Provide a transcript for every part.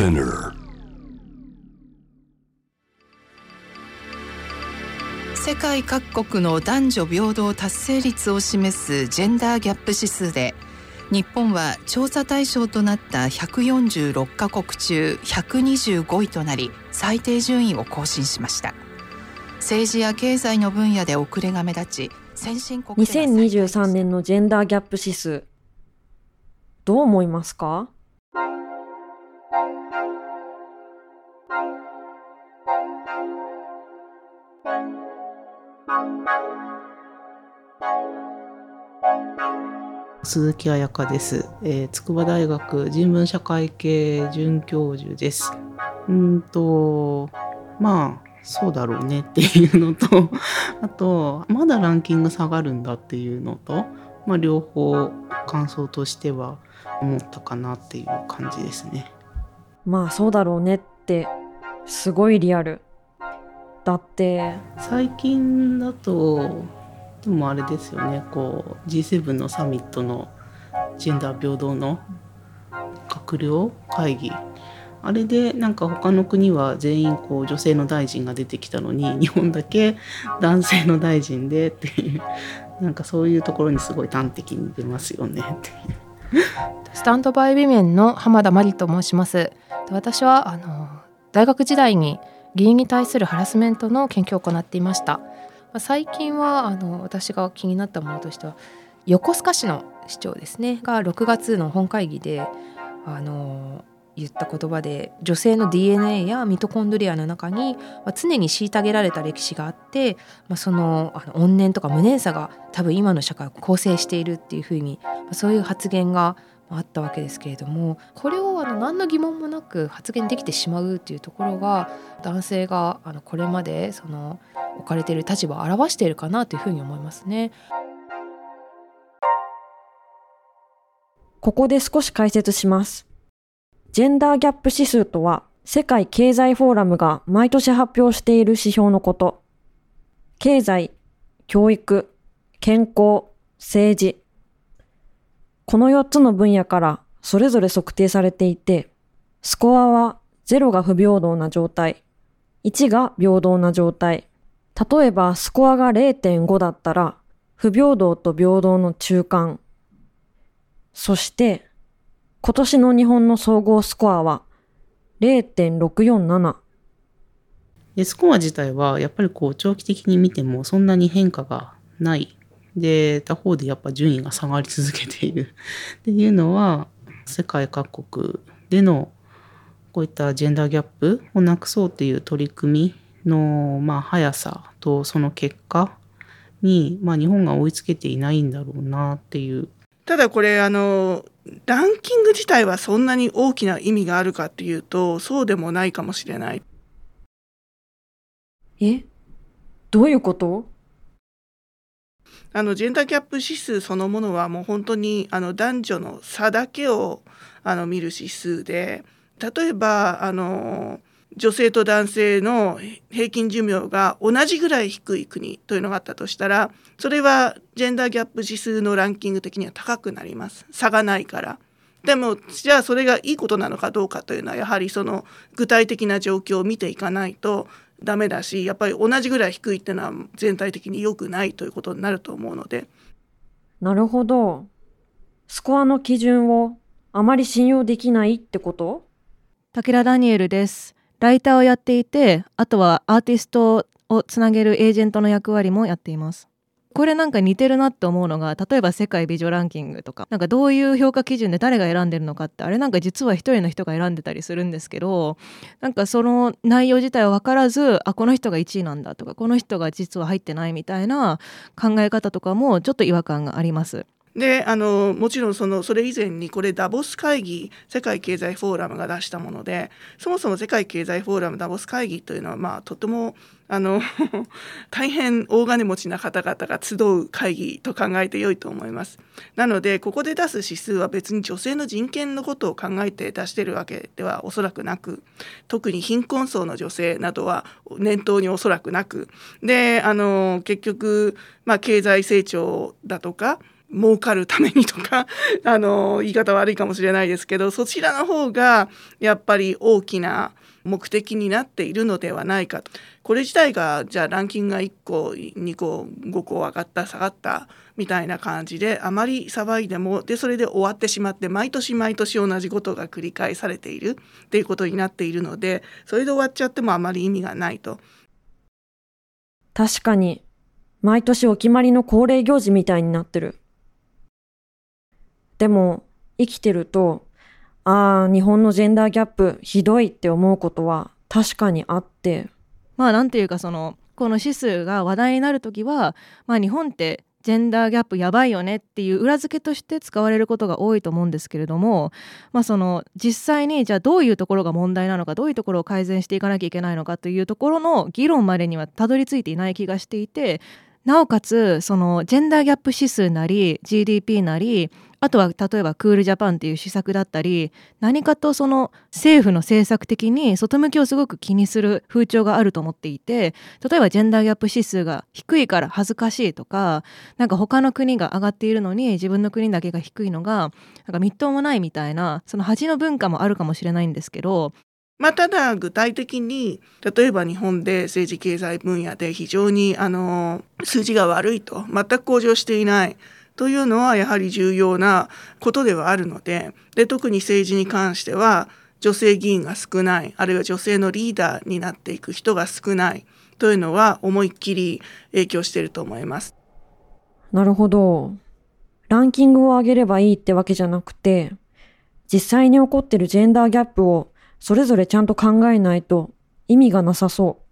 Spinner. 世界各国の男女平等達成率を示すジェンダーギャップ指数で日本は調査対象となった146カ国中125位となり最低順位を更新しました。政治や経済の分野で遅れが目立ち先進国2023年のジェンダーギャップ指数どう思いますか？鈴木彩香です、えー筑波大学人文社会系准教授です。うんとまあそうだろうね っていうのとあとまだランキング下がるんだっていうのと、まあ、両方感想としては思ったかなっていう感じですね。まあそうだろうねってすごいリアルだって最近だとでもあれですよねこう G7 のサミットのジェンダー平等の閣僚会議あれでなんか他の国は全員こう女性の大臣が出てきたのに 日本だけ男性の大臣でっていうなんかそういうところにすごい端的に出ますよねっていう。スタンドバイビメンの浜田真理と申します。で私はあの大学時代に議員に対するハラスメントの研究を行っていました。最近はあの私が気になったものとしては横須賀市の市長ですねが6月の本会議であの言った言葉で女性の DNA やミトコンドリアの中に、常に虐げられた歴史があって、まあ、そのあの怨念とか無念さが多分今の社会を構成しているっていうふうに、そういう発言があったわけですけれどもこれをあの何の疑問もなく発言できてしまうっていうところが男性があのこれまでその置かれている立場を表しているかなというふうに思いますね。ここで少し解説します。ジェンダーギャップ指数とは、世界経済フォーラムが毎年発表している指標のこと。経済、教育、健康、政治。この4つの分野からそれぞれ測定されていて、スコアは0が不平等な状態、1が平等な状態。例えばスコアが0.5だったら、不平等と平等の中間。そして、今年の日本の総合スコアは0.647。でスコア自体はやっぱりこう長期的に見てもそんなに変化がない。で他方でやっぱ順位が下がり続けているっていうのは世界各国でのこういったジェンダーギャップをなくそうっていう取り組みのまあ速さとその結果に、まあ、日本が追いつけていないんだろうなっていう。ただこれあのランキング自体はそんなに大きな意味があるかっていうとそうでもないかもしれない。え？どういうこと？あのジェンダーギャップ指数そのものはもう本当にあの男女の差だけをあの見る指数で例えばあの女性と男性の平均寿命が同じぐらい低い国というのがあったとしたらそれはジェンダーギャップ指数のランキング的には高くなります差がないから。でもじゃあそれがいいことなのかどうかというのはやはりその具体的な状況を見ていかないとダメだしやっぱり同じぐらい低いっていうのは全体的に良くないということになると思うのでなるほど。スコアの基準をあまり信用できないってこと？武田ダニエルです。ライターをやっていて、あとはアーティストをつなげるエージェントの役割もやっています。これなんか似てるなって思うのが例えば世界美女ランキングとかなんかどういう評価基準で誰が選んでるのかってあれなんか実は一人の人が選んでたりするんですけどなんかその内容自体は分からずあこの人が1位なんだとかこの人が実は入ってないみたいな考え方とかもちょっと違和感があります。であのもちろんそのそれ以前にこれダボス会議世界経済フォーラムが出したものでそもそも世界経済フォーラムダボス会議というのはまあとてもあの 大変大金持ちな方々が集う会議と考えて良いと思います。なのでここで出す指数は別に女性の人権のことを考えて出してるわけではおそらくなく特に貧困層の女性などは念頭におそらくなくであの結局、まあ、経済成長だとか儲かるためにとか あの言い方悪いかもしれないですけどそちらの方がやっぱり大きな目的になっているのではないかとこれ自体がじゃあランキングが1個2個5個上がった下がったみたいな感じであまり騒いでもでそれで終わってしまって毎年毎年同じことが繰り返されているっていうことになっているのでそれで終わっちゃってもあまり意味がないと。確かに毎年お決まりの恒例行事みたいになってる。でも生きてるとああ日本のジェンダーギャップひどいって思うことは確かにあって。まあなんていうかそのこの指数が話題になる時は、まあ、日本ってジェンダーギャップやばいよねっていう裏付けとして使われることが多いと思うんですけれども、まあ、その実際にじゃあどういうところが問題なのかどういうところを改善していかなきゃいけないのかというところの議論までにはたどり着いていない気がしていてなおかつそのジェンダーギャップ指数なり GDP なりあとは例えばクールジャパンっていう施策だったり何かとその政府の政策的に外向きをすごく気にする風潮があると思っていて例えばジェンダーギャップ指数が低いから恥ずかしいとかなんか他の国が上がっているのに自分の国だけが低いのがなんかみっともないみたいなその恥の文化もあるかもしれないんですけどまあ、ただ具体的に例えば日本で政治経済分野で非常にあの数字が悪いと全く向上していないというのはやはり重要なことではあるのでで特に政治に関しては女性議員が少ないあるいは女性のリーダーになっていく人が少ないというのは思いっきり影響していると思います。なるほど。ランキングを上げればいいってわけじゃなくて実際に起こってるジェンダーギャップをそれぞれちゃんと考えないと意味がなさそう。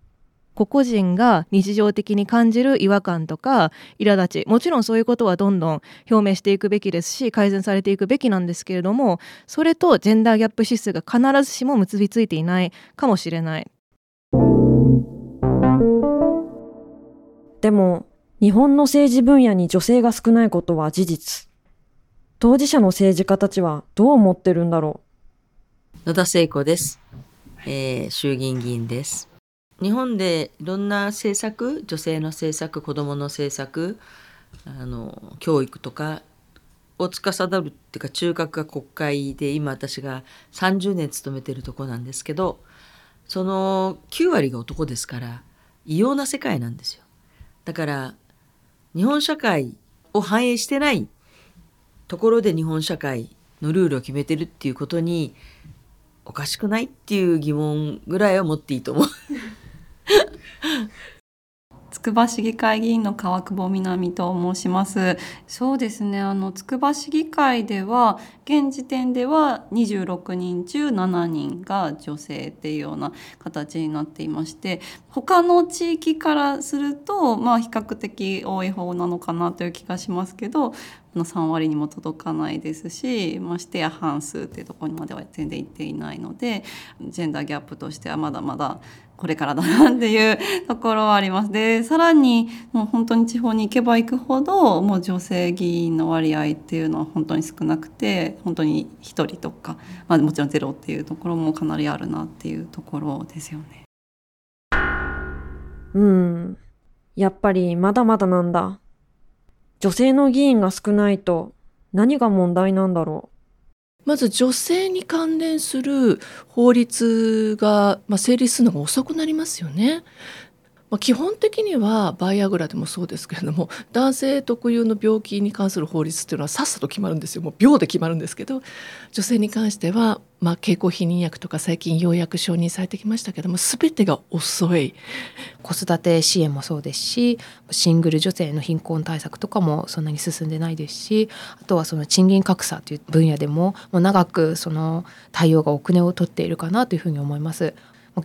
個々人が日常的に感じる違和感とか苛立ちもちろんそういうことはどんどん表明していくべきですし改善されていくべきなんですけれどもそれとジェンダーギャップ指数が必ずしも結びついていないかもしれない。でも日本の政治分野に女性が少ないことは事実。当事者の政治家たちはどう思ってるんだろう野田聖子です、えー、衆議院議員です。日本でいろんな政策女性の政策子どもの政策あの教育とかを司るっていうか中核が国会で今私が30年勤めてるとこなんですけどその9割が男ですから異様な世界なんですよ。だから日本社会を反映してないところで日本社会のルールを決めてるっていうことにおかしくない？っていう疑問ぐらいは持っていいと思う。つくば市議会議員の川久保みなみと申します。そうですね。あのつくば市議会では現時点では26人中7人が女性っていうような形になっていまして、他の地域からするとまあ比較的多い方なのかなという気がしますけど、の3割にも届かないですしましてや半数っていうところまでは全然いっていないのでジェンダーギャップとしてはまだまだこれからだなっていうところはあります。でさらにもう本当に地方に行けば行くほどもう女性議員の割合っていうのは本当に少なくて本当に1人とか、まあ、もちろんゼロっていうところもかなりあるなっていうところですよね。うんやっぱりまだまだなんだ。女性の議員が少ないと何が問題なんだろうまず女性に関連する法律が、まあ、成立するのが遅くなりますよね。まあ、基本的にはバイアグラでもそうですけれども男性特有の病気に関する法律っていうのはさっさと決まるんですよもう秒で決まるんですけど女性に関しては、まあ、経口避妊薬とか最近ようやく承認されてきましたけども全てが遅い子育て支援もそうですしシングル女性の貧困対策とかもそんなに進んでないですしあとはその賃金格差という分野でももう長くその対応が遅れをとっているかなというふうに思います。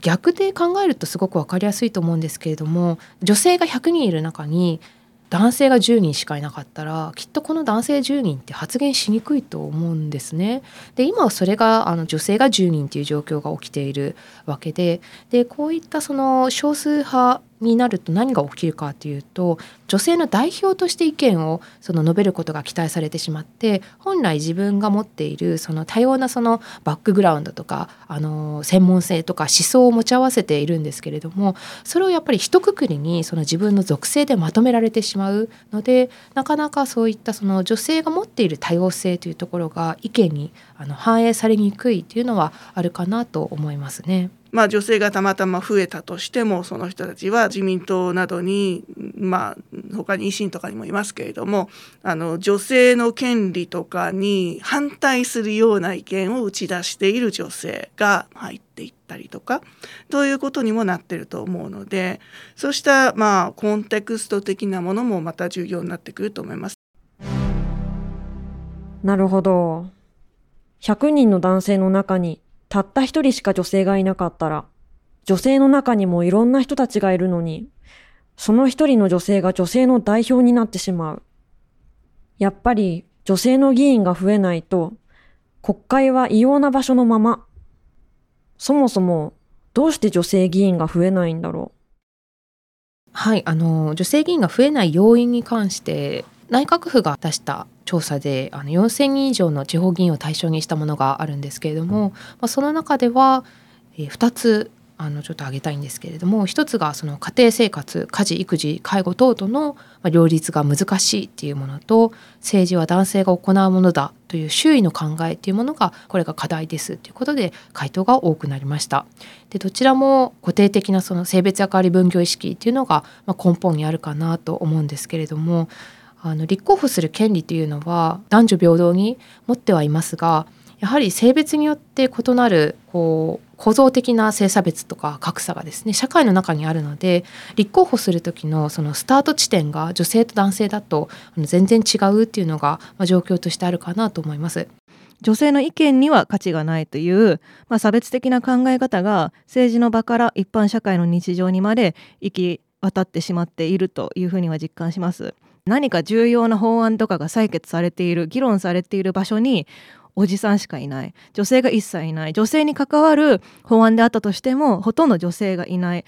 逆で考えるとすごく分かりやすいと思うんですけれども女性が100人いる中に男性が10人しかいなかったらきっとこの男性10人って発言しにくいと思うんですね。で今はそれがあの女性が10人っていう状況が起きているわけででこういったその少数派になると何が起きるかというと女性の代表として意見をその述べることが期待されてしまって本来自分が持っているその多様なそのバックグラウンドとかあの専門性とか思想を持ち合わせているんですけれどもそれをやっぱり一括りにその自分の属性でまとめられてしまうのでなかなかそういったその女性が持っている多様性というところが意見にあの反映されにくいというのはあるかなと思いますね。まあ、女性がたまたま増えたとしてもその人たちは自民党などに、まあ、他に維新とかにもいますけれどもあの女性の権利とかに反対するような意見を打ち出している女性が入っていったりとかということにもなってると思うのでそうしたまあコンテクスト的なものもまた重要になってくると思います。なるほど。100人の男性の中にたった一人しか女性がいなかったら、女性の中にもいろんな人たちがいるのに、その一人の女性が女性の代表になってしまう。やっぱり女性の議員が増えないと、国会は異様な場所のまま。そもそも、どうして女性議員が増えないんだろう。はい、あの女性議員が増えない要因に関して内閣府が出した調査であの4,000人以上の地方議員を対象にしたものがあるんですけれども、まあ、その中では、えー、2つあのちょっと挙げたいんですけれども一つがその家庭生活家事育児介護等との両立が難しいっていうものと政治は男性が行うものだという周囲の考えっていうものがこれが課題ですということで回答が多くなりました。でどちらも固定的なその性別役割分業意識っていうのが根本にあるかなと思うんですけれどもあの立候補する権利というのは男女平等に持ってはいますがやはり性別によって異なるこう構造的な性差別とか格差がですね社会の中にあるので立候補する時のそのスタート地点が女性と男性だと全然違うっていうのが、ま、状況としてあるかなと思います。女性の意見には価値がないという、まあ、差別的な考え方が政治の場から一般社会の日常にまで行き渡ってしまっているというふうには実感します。何か重要な法案とかが採決されている議論されている場所におじさんしかいない。女性が一切いない。女性に関わる法案であったとしてもほとんど女性がいない。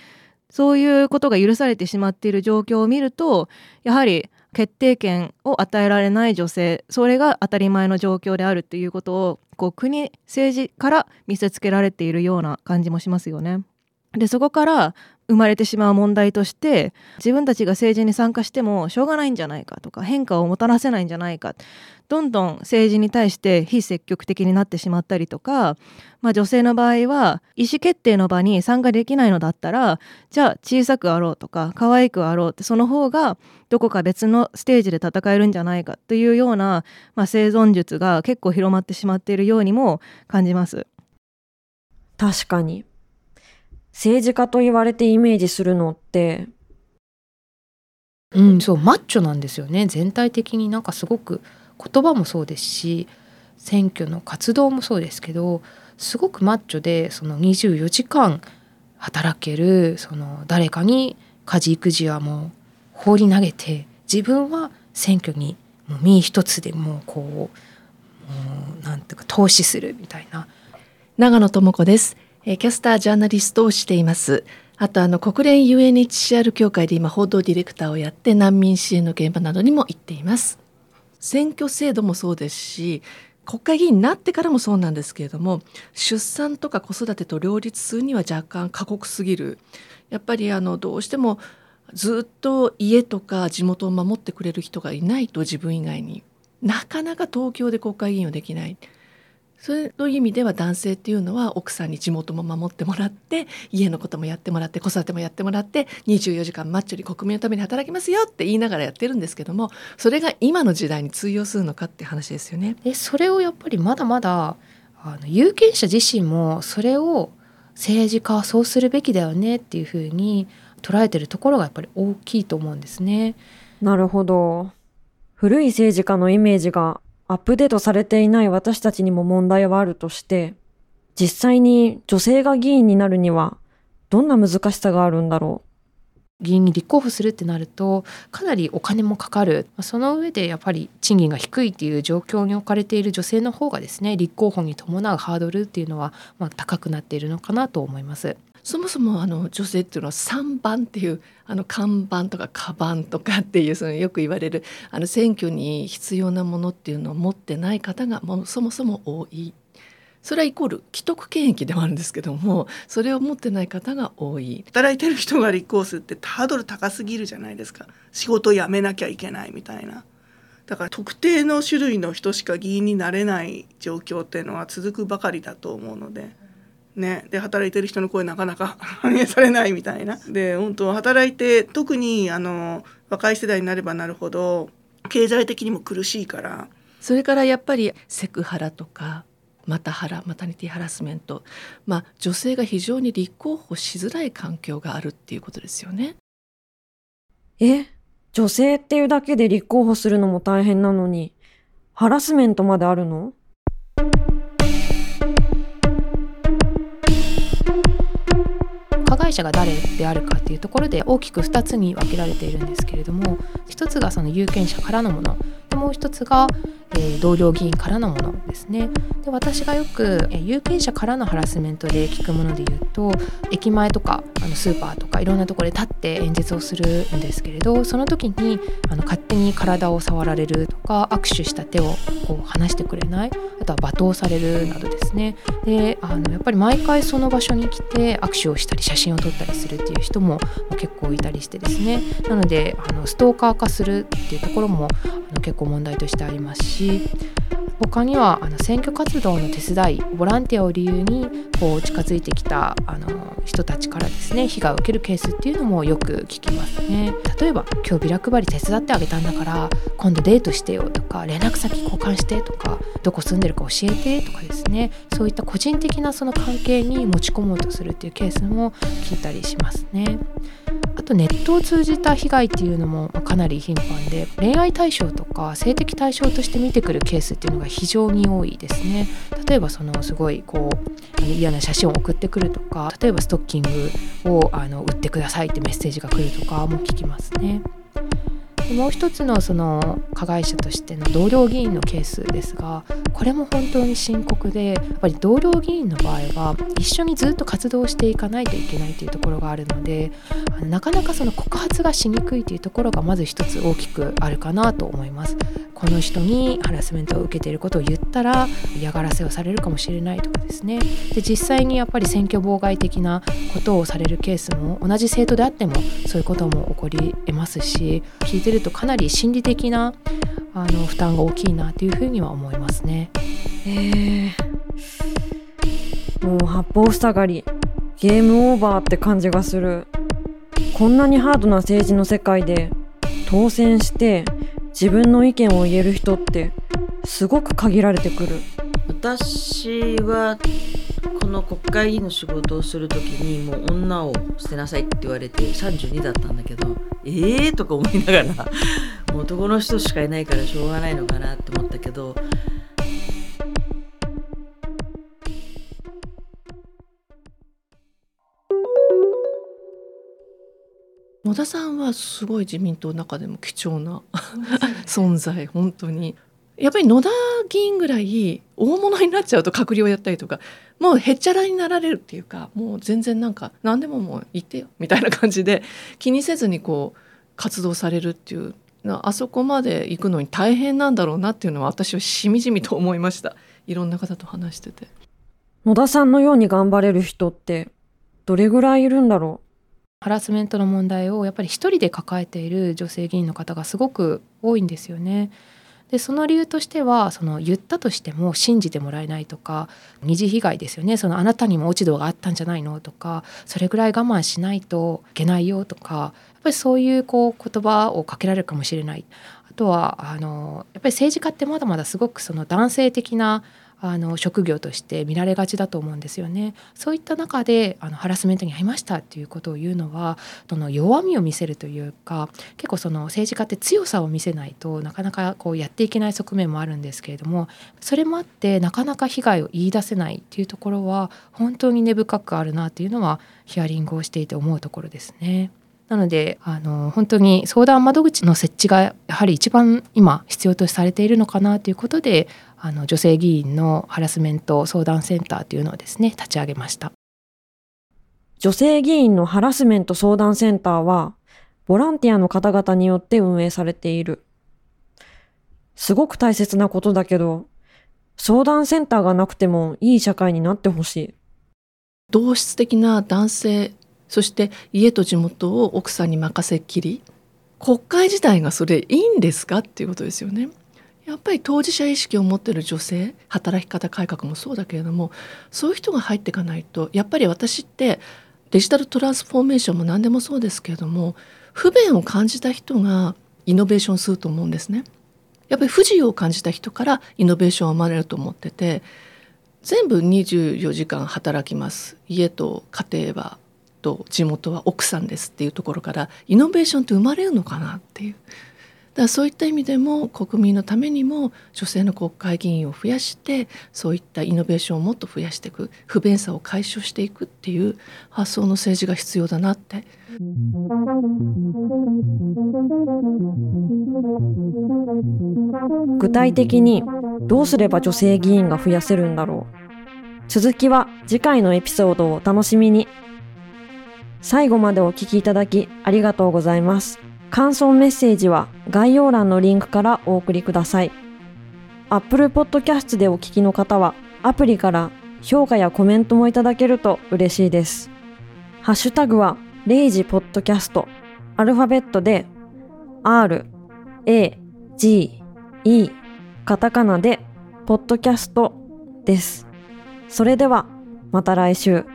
そういうことが許されてしまっている状況を見るとやはり決定権を与えられない女性。それが当たり前の状況であるっていうことをこう国政治から見せつけられているような感じもしますよね。でそこから生まれてしまう問題として自分たちが政治に参加してもしょうがないんじゃないかとか変化をもたらせないんじゃないかどんどん政治に対して非積極的になってしまったりとか、まあ、女性の場合は意思決定の場に参加できないのだったらじゃあ小さくあろうとか可愛くあろうってその方がどこか別のステージで戦えるんじゃないかというような、まあ、生存術が結構広まってしまっているようにも感じます。確かに政治家と言われてイメージするのって。うんそうマッチョなんですよね。全体的になんかすごく言葉もそうですし選挙の活動もそうですけどすごくマッチョでその24時間働けるその誰かに家事育児はもう放り投げて自分は選挙にもう身一つでもうこうもうなんていうか投資するみたいな。長野智子ですキャスタージャーナリストをしています。あとあの国連 UNHCR 協会で今報道ディレクターをやって難民支援の現場などにも行っています。選挙制度もそうですし国会議員になってからもそうなんですけれども出産とか子育てと両立するには若干過酷すぎる。やっぱりあのどうしてもずっと家とか地元を守ってくれる人がいないと自分以外に。なかなか東京で国会議員をできない。そういう意味では男性っていうのは奥さんに地元も守ってもらって家のこともやってもらって子育てもやってもらって24時間マッチョに国民のために働きますよって言いながらやってるんですけどもそれが今の時代に通用するのかって話ですよね。でそれをやっぱりまだまだあの有権者自身もそれを政治家はそうするべきだよねっていうふうに捉えてるところがやっぱり大きいと思うんですね。なるほど。古い政治家のイメージがアップデートされていない私たちにも問題はあるとして、実際に女性が議員になるにはどんな難しさがあるんだろう？議員に立候補するってなるとかなりお金もかかるその上でやっぱり賃金が低いっていう状況に置かれている女性の方がですね立候補に伴うハードルっていうのはまあ高くなっているのかなと思います。そもそもあの女性っていうのは3番っていうあの看板とかカバンとかっていうそのよく言われるあの選挙に必要なものっていうのを持ってない方がもそもそも多い。それはイコール既得権益でもあるんですけどもそれを持ってない方が多い働いてる人が立候補するってハードル高すぎるじゃないですか仕事辞めなきゃいけないみたいなだから特定の種類の人しか議員になれない状況っていうのは続くばかりだと思うので。ね、で働いてる人の声なかなか 反映されないみたいな。で本当働いて特にあの若い世代になればなるほど経済的にも苦しいからそれからやっぱりセクハラとかマタハラマタニティハラスメント、まあ、女性が非常に立候補しづらい環境があるっていうことですよね。え女性っていうだけで立候補するのも大変なのにハラスメントまであるの？害者が誰であるかっていうところで大きく2つに分けられているんですけれども1つがその有権者からのもの。でもう1つが、え、同僚議員からのものですね。で私がよく、え、有権者からのハラスメントで聞くもので言うと駅前とかあのスーパーとかいろんなところで立って演説をするんですけれどその時にあの勝手に体を触られるとか握手した手をこう離してくれないあとは罵倒されるなどですね。であのやっぱり毎回その場所に来て握手をしたり写真を撮ったりするっていう人も結構いたりしてですね。なのであのストーカー化するっていうところもあの結構問題としてありますし他にはあの選挙活動の手伝いボランティアを理由にこう近づいてきたあの人たちからですね被害を受けるケースっていうのもよく聞きますね例えば今日ビラ配り手伝ってあげたんだから今度デートしてよとか連絡先交換してとかどこ住んでるか教えてとかですねそういった個人的なその関係に持ち込もうとするっていうケースも聞いたりしますね。あとネットを通じた被害っていうのもかなり頻繁で恋愛対象とか性的対象として見てくるケースっていうのが非常に多いですね例えばそのすごいこう嫌な写真を送ってくるとか例えばストッキングをあの売ってくださいってメッセージが来るとかも聞きますね。もう一つのその加害者としての同僚議員のケースですがこれも本当に深刻でやっぱり同僚議員の場合は一緒にずっと活動していかないといけないというところがあるのでなかなかその告発がしにくいというところがまず一つ大きくあるかなと思います。この人にハラスメントを受けていることを言ったら嫌がらせをされるかもしれないとかですねで実際にやっぱり選挙妨害的なことをされるケースも同じ生徒であってもそういうことも起こりえますし聞いてるとかなり心理的なあの負担が大きいなというふうには思いますね。えー、もう八方塞がりゲームオーバーって感じがする。こんなにハードな政治の世界で当選して自分の意見を言える人ってすごく限られてくる。私はこの国会議員の仕事をする時にもう女を捨てなさいって言われて32だったんだけどええー、とか思いながら男の人しかいないからしょうがないのかなって思ったけど。野田さんはすごい自民党の中でも貴重な存在本当に。やっぱり野田議員ぐらい大物になっちゃうと閣僚やったりとかもうへっちゃらになられるっていうかもう全然なんか何でももう言ってよみたいな感じで気にせずにこう活動されるっていうあそこまで行くのに大変なんだろうなっていうのは私はしみじみと思いました。いろんな方と話してて。野田さんのように頑張れる人ってどれぐらいいるんだろう？ハラスメントの問題をやっぱり一人で抱えている女性議員の方がすごく多いんですよね。でその理由としてはその言ったとしても信じてもらえないとか二次被害ですよね。そのあなたにも落ち度があったんじゃないの？とかそれぐらい我慢しないといけないよとかやっぱりそういうこう言葉をかけられるかもしれない。あとはあのやっぱり政治家ってまだまだすごくその男性的なあの職業として見られがちだと思うんですよね。そういった中であのハラスメントに遭いましたっていうことを言うのはその弱みを見せるというか結構その政治家って強さを見せないとなかなかこうやっていけない側面もあるんですけれどもそれもあってなかなか被害を言い出せないっていうところは本当に根深くあるなっていうのはヒアリングをしていて思うところですね。なのであの本当に相談窓口の設置がやはり一番今必要とされているのかなということであの女性議員のハラスメント相談センターというのをですね立ち上げました。女性議員のハラスメント相談センターは、ボランティアの方々によって運営されている。すごく大切なことだけど、相談センターがなくてもいい社会になってほしい。同質的な男性そして家と地元を奥さんに任せっきり国会自体がそれいいんですかっていうことですよね。やっぱり当事者意識を持ってる女性働き方改革もそうだけれどもそういう人が入っていかないとやっぱり私ってデジタルトランスフォーメーションも何でもそうですけれども不便を感じた人がイノベーションすると思うんですね。やっぱり不自由を感じた人からイノベーションは生まれると思ってて全部24時間働きます家と家庭はと地元は奥さんですっていうところからイノベーションって生まれるのかなっていうだそういった意味でも国民のためにも女性の国会議員を増やしてそういったイノベーションをもっと増やしていく不便さを解消していくっていう発想の政治が必要だなって。具体的にどうすれば女性議員が増やせるんだろう。続きは次回のエピソードをお楽しみに。最後までお聞きいただきありがとうございます。感想メッセージは概要欄のリンクからお送りください Apple Podcast でお聞きの方はアプリから評価やコメントもいただけると嬉しいですハッシュタグはレイジポッドキャストアルファベットで R A G E カタカナでポッドキャストです。それではまた来週。